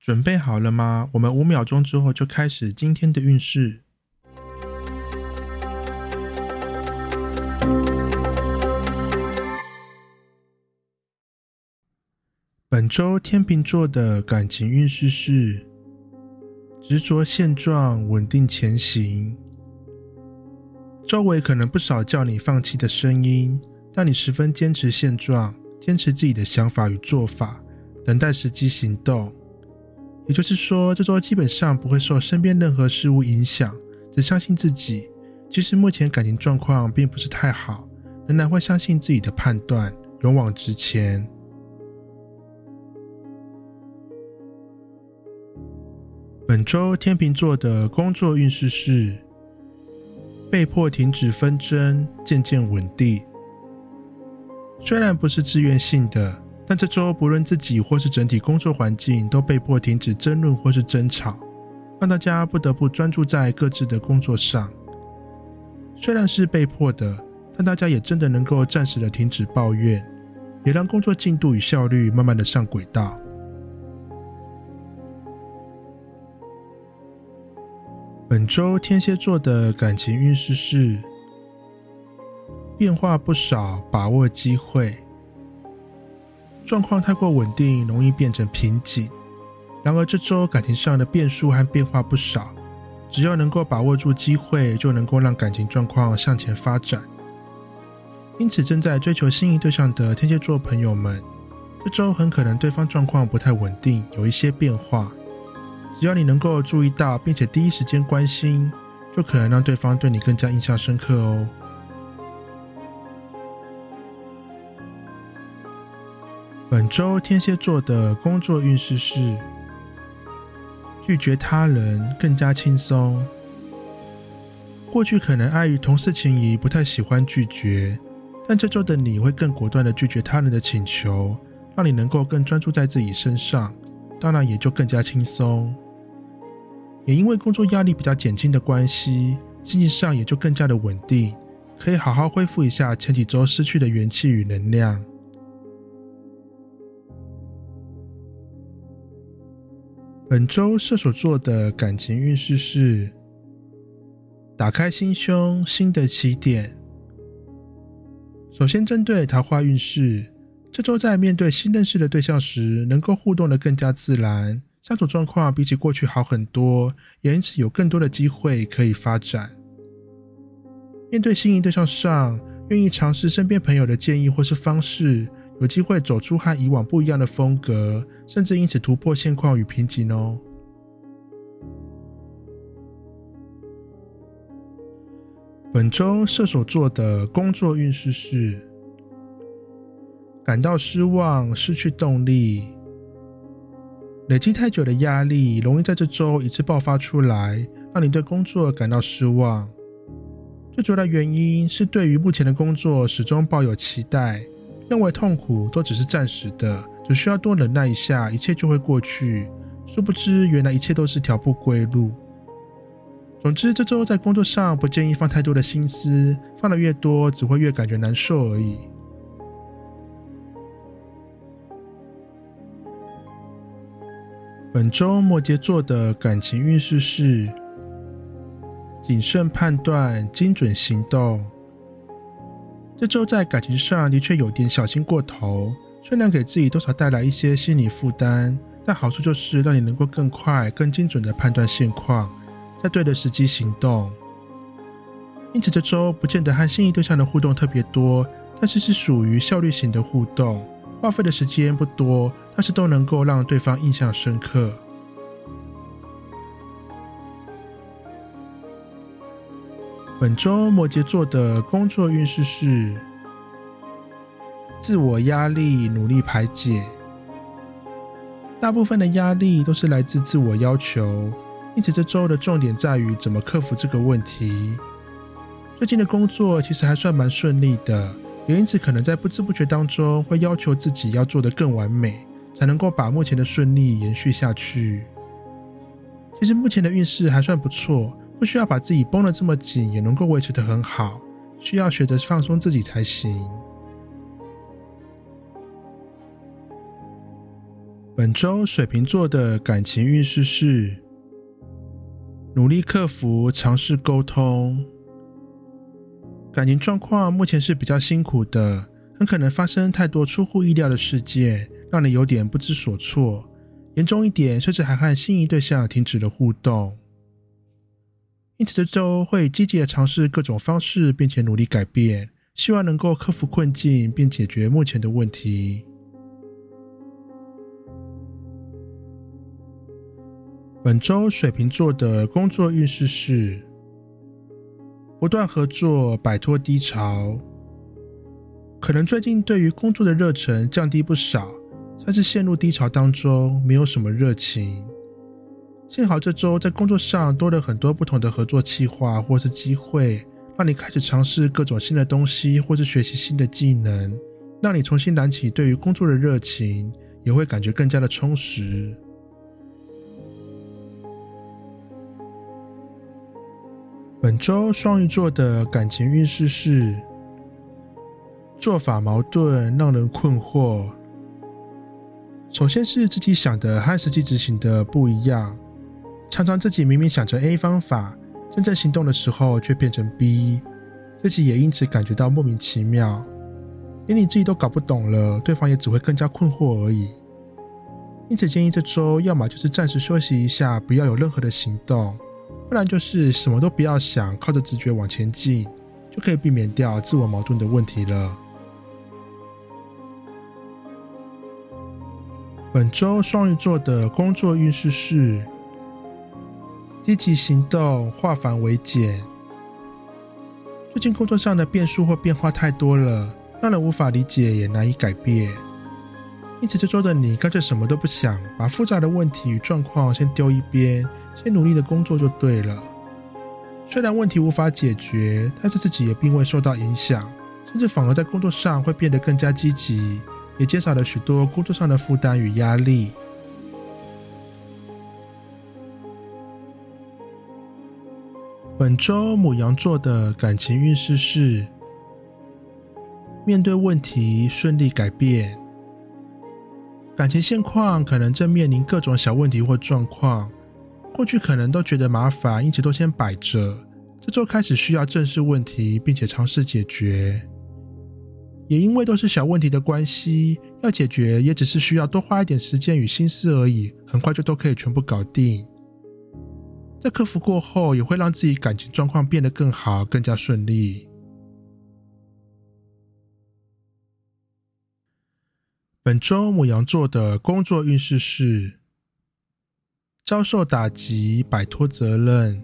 准备好了吗？我们五秒钟之后就开始今天的运势。本周天秤座的感情运势是执着现状、稳定前行。周围可能不少叫你放弃的声音，但你十分坚持现状，坚持自己的想法与做法，等待时机行动。也就是说，这周基本上不会受身边任何事物影响，只相信自己。其实目前感情状况并不是太好，仍然会相信自己的判断，勇往直前。本周天秤座的工作运势是被迫停止纷争，渐渐稳定。虽然不是自愿性的。但这周不论自己或是整体工作环境都被迫停止争论或是争吵，让大家不得不专注在各自的工作上。虽然是被迫的，但大家也真的能够暂时的停止抱怨，也让工作进度与效率慢慢的上轨道。本周天蝎座的感情运势是变化不少，把握机会。状况太过稳定，容易变成瓶颈。然而这周感情上的变数和变化不少，只要能够把握住机会，就能够让感情状况向前发展。因此，正在追求心仪对象的天蝎座朋友们，这周很可能对方状况不太稳定，有一些变化。只要你能够注意到，并且第一时间关心，就可能让对方对你更加印象深刻哦。本周天蝎座的工作运势是拒绝他人更加轻松。过去可能碍于同事情谊，不太喜欢拒绝，但这周的你会更果断的拒绝他人的请求，让你能够更专注在自己身上，当然也就更加轻松。也因为工作压力比较减轻的关系，心情上也就更加的稳定，可以好好恢复一下前几周失去的元气与能量。本周射手座的感情运势是：打开心胸，新的起点。首先，针对桃花运势，这周在面对新认识的对象时，能够互动的更加自然，相处状况比起过去好很多，也因此有更多的机会可以发展。面对心仪对象上，愿意尝试身边朋友的建议或是方式。有机会走出和以往不一样的风格，甚至因此突破现况与瓶颈哦。本周射手座的工作运势是感到失望、失去动力，累积太久的压力容易在这周一次爆发出来，让你对工作感到失望。最主要的原因是对于目前的工作始终抱有期待。认为痛苦都只是暂时的，只需要多忍耐一下，一切就会过去。殊不知，原来一切都是条不归路。总之，这周在工作上不建议放太多的心思，放的越多，只会越感觉难受而已。本周摩羯座的感情运势是谨慎判断，精准行动。这周在感情上的确有点小心过头，虽然给自己多少带来一些心理负担，但好处就是让你能够更快、更精准的判断现况，在对的时机行动。因此这周不见得和心仪对象的互动特别多，但是是属于效率型的互动，花费的时间不多，但是都能够让对方印象深刻。本周摩羯座的工作运势是自我压力努力排解。大部分的压力都是来自自我要求，因此这周的重点在于怎么克服这个问题。最近的工作其实还算蛮顺利的，也因此可能在不知不觉当中会要求自己要做得更完美，才能够把目前的顺利延续下去。其实目前的运势还算不错，不需要把自己绷得这么紧，也能够维持得很好。需要学着放松自己才行。本周水瓶座的感情运势是：努力克服，尝试沟通。感情状况目前是比较辛苦的，很可能发生太多出乎意料的事件，让你有点不知所措。严重一点，甚至还和心仪对象停止了互动。因此，这周会积极的尝试各种方式，并且努力改变，希望能够克服困境，并解决目前的问题。本周水瓶座的工作运势是不断合作，摆脱低潮。可能最近对于工作的热忱降低不少，算是陷入低潮当中，没有什么热情。幸好这周在工作上多了很多不同的合作计划或是机会，让你开始尝试各种新的东西，或是学习新的技能，让你重新燃起对于工作的热情，也会感觉更加的充实。本周双鱼座的感情运势是做法矛盾，让人困惑。首先是自己想的和实际执行的不一样，常常自己明明想着 A 方法，真正行动的时候却变成 B，自己也因此感觉到莫名其妙，连你自己都搞不懂了，对方也只会更加困惑而已。因此建议这周要么就是暂时休息一下，不要有任何的行动。不然就是什么都不要想，靠着直觉往前进，就可以避免掉自我矛盾的问题了。本周双鱼座的工作运势是积极行动，化繁为简。最近工作上的变数或变化太多了，让人无法理解，也难以改变。因此这周的你干脆什么都不想，把复杂的问题与状况先丢一边。先努力的工作就对了。虽然问题无法解决，但是自己也并未受到影响，甚至反而在工作上会变得更加积极，也减少了许多工作上的负担与压力。本周母羊座的感情运势是：面对问题顺利改变，感情现况可能正面临各种小问题或状况。过去可能都觉得麻烦，因此都先摆着。这周开始需要正视问题，并且尝试解决。也因为都是小问题的关系，要解决也只是需要多花一点时间与心思而已，很快就都可以全部搞定。在克服过后，也会让自己感情状况变得更好，更加顺利。本周母羊座的工作运势是。遭受打击，摆脱责任。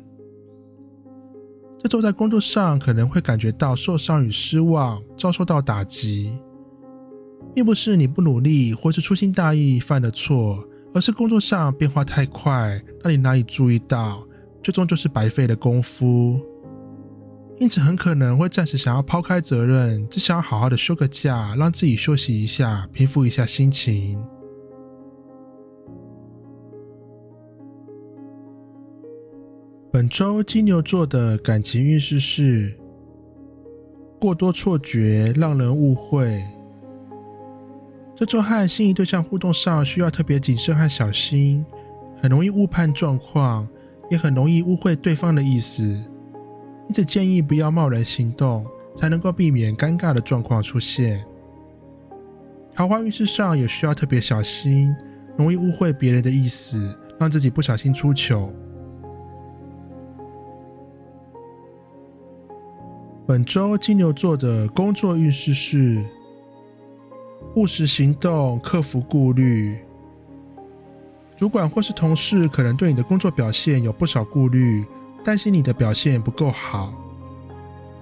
这周在工作上可能会感觉到受伤与失望，遭受到打击，并不是你不努力或是粗心大意犯的错，而是工作上变化太快，让你难以注意到，最终就是白费了功夫。因此，很可能会暂时想要抛开责任，只想要好好的休个假，让自己休息一下，平复一下心情。本周金牛座的感情运势是过多错觉，让人误会。这周和心仪对象互动上需要特别谨慎和小心，很容易误判状况，也很容易误会对方的意思。因此建议不要贸然行动，才能够避免尴尬的状况出现。桃花运势上也需要特别小心，容易误会别人的意思，让自己不小心出糗。本周金牛座的工作运势是务实行动，克服顾虑。主管或是同事可能对你的工作表现有不少顾虑，担心你的表现不够好。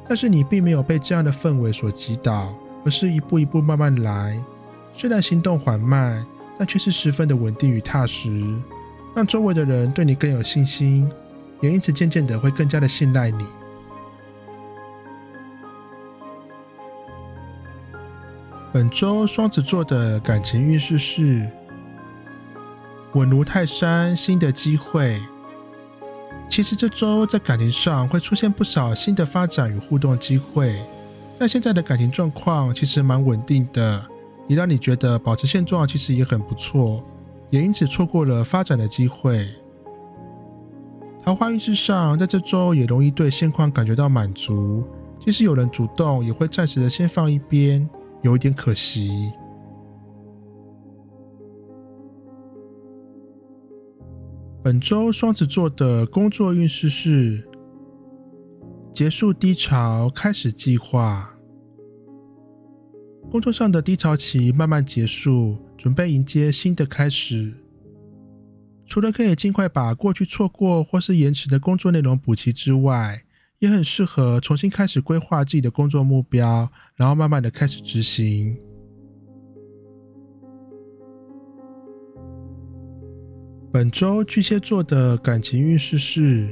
但是你并没有被这样的氛围所击倒，而是一步一步慢慢来。虽然行动缓慢，但却是十分的稳定与踏实，让周围的人对你更有信心，也因此渐渐的会更加的信赖你。本周双子座的感情运势是稳如泰山，新的机会。其实这周在感情上会出现不少新的发展与互动机会，但现在的感情状况其实蛮稳定的，也让你觉得保持现状其实也很不错，也因此错过了发展的机会。桃花运势上，在这周也容易对现况感觉到满足，即使有人主动，也会暂时的先放一边，有一点可惜。本周双子座的工作运势是结束低潮，开始计划。工作上的低潮期慢慢结束，准备迎接新的开始。除了可以尽快把过去错过或是延迟的工作内容补齐之外，也很适合重新开始规划自己的工作目标，然后慢慢的开始执行。本周巨蟹座的感情运势是：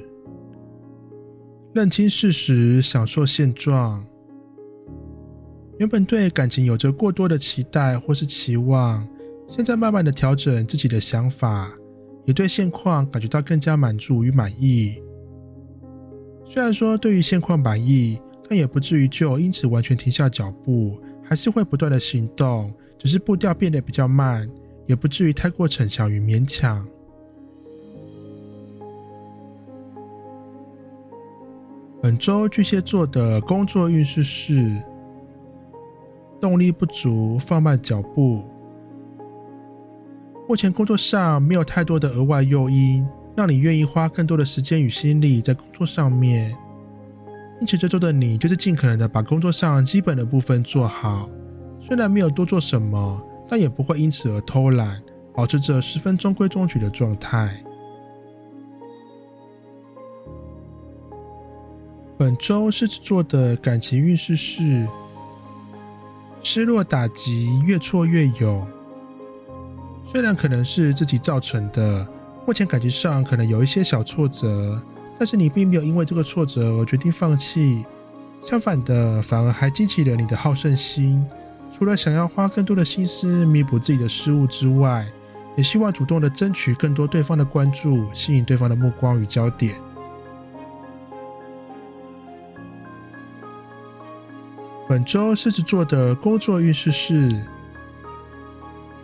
认清事实，享受现状。原本对感情有着过多的期待或是期望，现在慢慢的调整自己的想法，也对现况感觉到更加满足与满意。虽然说对于现况满意，但也不至于就因此完全停下脚步，还是会不断的行动，只是步调变得比较慢，也不至于太过逞强与勉强。本周巨蟹座的工作运势是动力不足，放慢脚步。目前工作上没有太多的额外诱因，让你愿意花更多的时间与心力在工作上面。因此，这周的你就是尽可能的把工作上基本的部分做好。虽然没有多做什么，但也不会因此而偷懒，保持着十分中规中矩的状态。本周狮子座的感情运势是失落打击，越挫越勇。虽然可能是自己造成的，目前感情上可能有一些小挫折，但是你并没有因为这个挫折而决定放弃，相反的，反而还激起了你的好胜心。除了想要花更多的心思弥补自己的失误之外，也希望主动的争取更多对方的关注，吸引对方的目光与焦点。本周狮子座的工作运势是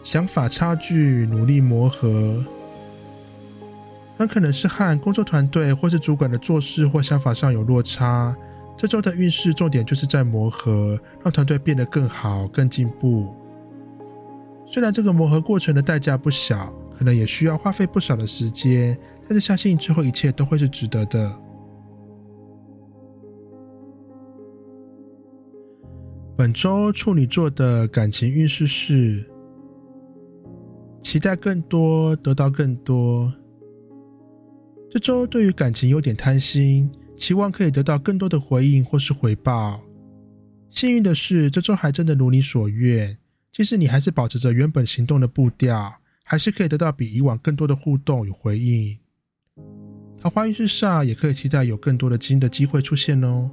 想法差距，努力磨合。很可能是和工作团队或是主管的做事或想法上有落差。这周的运势重点就是在磨合，让团队变得更好、更进步。虽然这个磨合过程的代价不小，可能也需要花费不少的时间，但是相信之后一切都会是值得的。本周处女座的感情运势是：期待更多，得到更多。这周对于感情有点贪心，期望可以得到更多的回应或是回报。幸运的是，这周还真的如你所愿，即使你还是保持着原本行动的步调，还是可以得到比以往更多的互动与回应。桃花运势上也可以期待有更多的新的机会出现哦。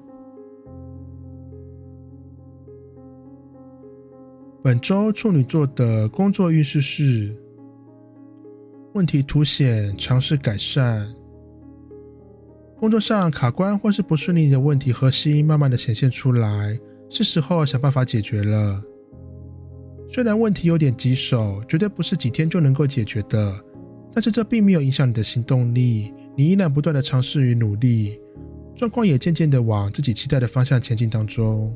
本周处女座的工作运势是问题凸显，尝试改善。工作上卡关或是不顺利的问题核心慢慢的显现出来，是时候想办法解决了。虽然问题有点棘手，绝对不是几天就能够解决的，但是这并没有影响你的行动力，你依然不断的尝试与努力，状况也渐渐的往自己期待的方向前进当中。